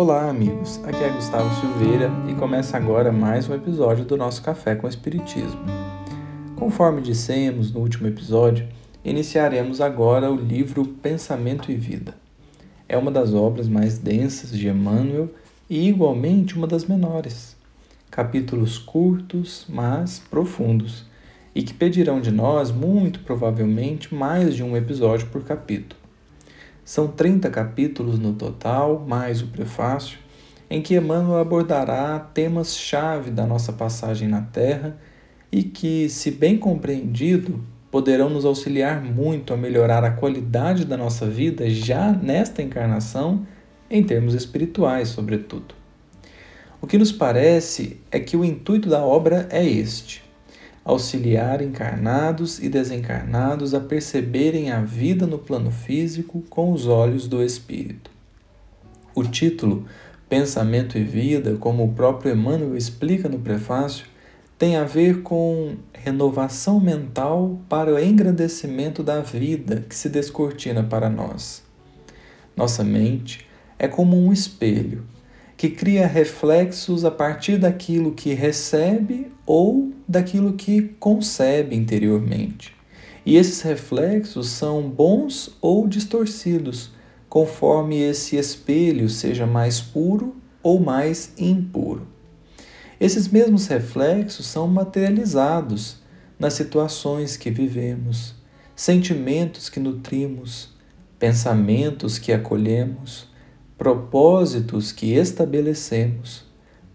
Olá, amigos. Aqui é Gustavo Silveira e começa agora mais um episódio do nosso Café com Espiritismo. Conforme dissemos no último episódio, iniciaremos agora o livro Pensamento e Vida. É uma das obras mais densas de Emmanuel e igualmente uma das menores. Capítulos curtos, mas profundos, e que pedirão de nós, muito provavelmente, mais de um episódio por capítulo. São 30 capítulos no total, mais o prefácio, em que Emmanuel abordará temas-chave da nossa passagem na Terra e que, se bem compreendido, poderão nos auxiliar muito a melhorar a qualidade da nossa vida já nesta encarnação, em termos espirituais, sobretudo. O que nos parece é que o intuito da obra é este: auxiliar encarnados e desencarnados a perceberem a vida no plano físico com os olhos do espírito. O título Pensamento e Vida, como o próprio Emmanuel explica no prefácio, tem a ver com renovação mental para o engrandecimento da vida que se descortina para nós. Nossa mente é como um espelho que cria reflexos a partir daquilo que recebe ou daquilo que concebe interiormente. E esses reflexos são bons ou distorcidos, conforme esse espelho seja mais puro ou mais impuro. Esses mesmos reflexos são materializados nas situações que vivemos, sentimentos que nutrimos, pensamentos que acolhemos propósitos que estabelecemos,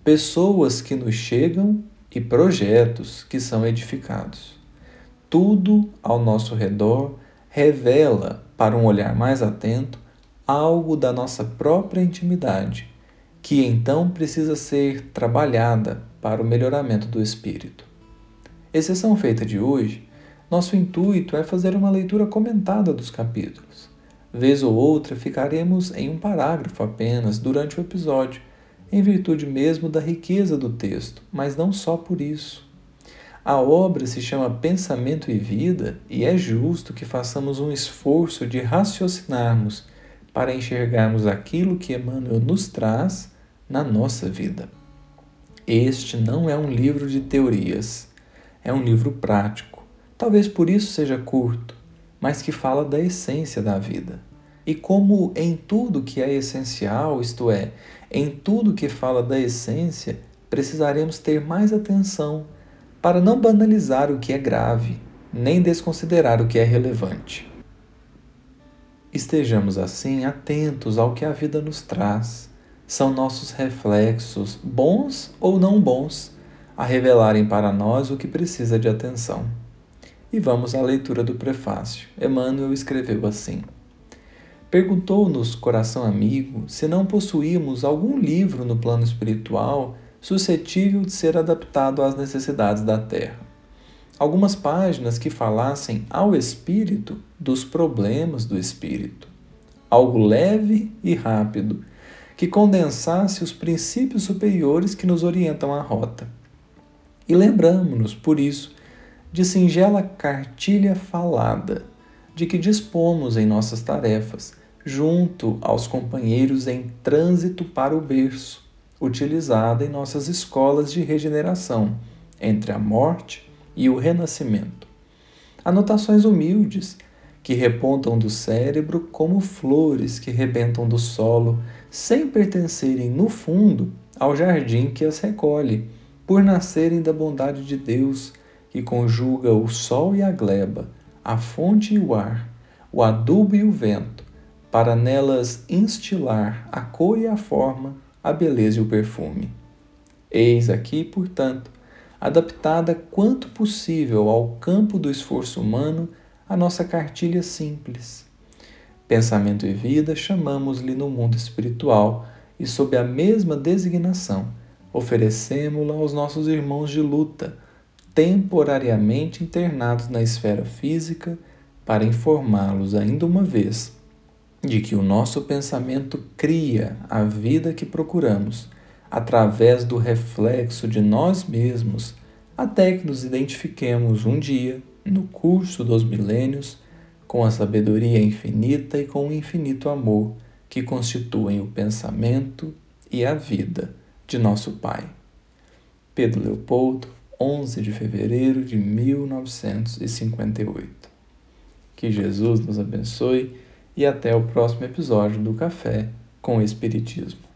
pessoas que nos chegam e projetos que são edificados. Tudo ao nosso redor revela, para um olhar mais atento, algo da nossa própria intimidade, que então precisa ser trabalhada para o melhoramento do espírito. Exceção feita de hoje, nosso intuito é fazer uma leitura comentada dos capítulos Vez ou outra ficaremos em um parágrafo apenas durante o episódio, em virtude mesmo da riqueza do texto, mas não só por isso. A obra se chama Pensamento e Vida e é justo que façamos um esforço de raciocinarmos para enxergarmos aquilo que Emmanuel nos traz na nossa vida. Este não é um livro de teorias, é um livro prático. Talvez por isso seja curto, mas que fala da essência da vida. E como em tudo que é essencial, isto é, em tudo que fala da essência, precisaremos ter mais atenção para não banalizar o que é grave, nem desconsiderar o que é relevante. Estejamos assim atentos ao que a vida nos traz. São nossos reflexos, bons ou não bons, a revelarem para nós o que precisa de atenção. E vamos à leitura do prefácio. Emmanuel escreveu assim: Perguntou-nos coração amigo se não possuímos algum livro no plano espiritual suscetível de ser adaptado às necessidades da Terra. Algumas páginas que falassem ao espírito dos problemas do espírito. Algo leve e rápido, que condensasse os princípios superiores que nos orientam a rota. E lembramos-nos, por isso, de singela cartilha falada, de que dispomos em nossas tarefas, junto aos companheiros em trânsito para o berço, utilizada em nossas escolas de regeneração, entre a morte e o renascimento. Anotações humildes que repontam do cérebro como flores que rebentam do solo, sem pertencerem, no fundo, ao jardim que as recolhe, por nascerem da bondade de Deus que conjuga o sol e a gleba, a fonte e o ar, o adubo e o vento, para nelas instilar a cor e a forma, a beleza e o perfume. Eis aqui, portanto, adaptada quanto possível ao campo do esforço humano, a nossa cartilha simples. Pensamento e vida chamamos-lhe no mundo espiritual e, sob a mesma designação, oferecemos-la aos nossos irmãos de luta temporariamente internados na esfera física para informá-los ainda uma vez de que o nosso pensamento cria a vida que procuramos através do reflexo de nós mesmos, até que nos identifiquemos um dia, no curso dos milênios, com a sabedoria infinita e com o infinito amor que constituem o pensamento e a vida de nosso pai. Pedro Leopoldo, 11 de fevereiro de 1958. Que Jesus nos abençoe e até o próximo episódio do Café com Espiritismo.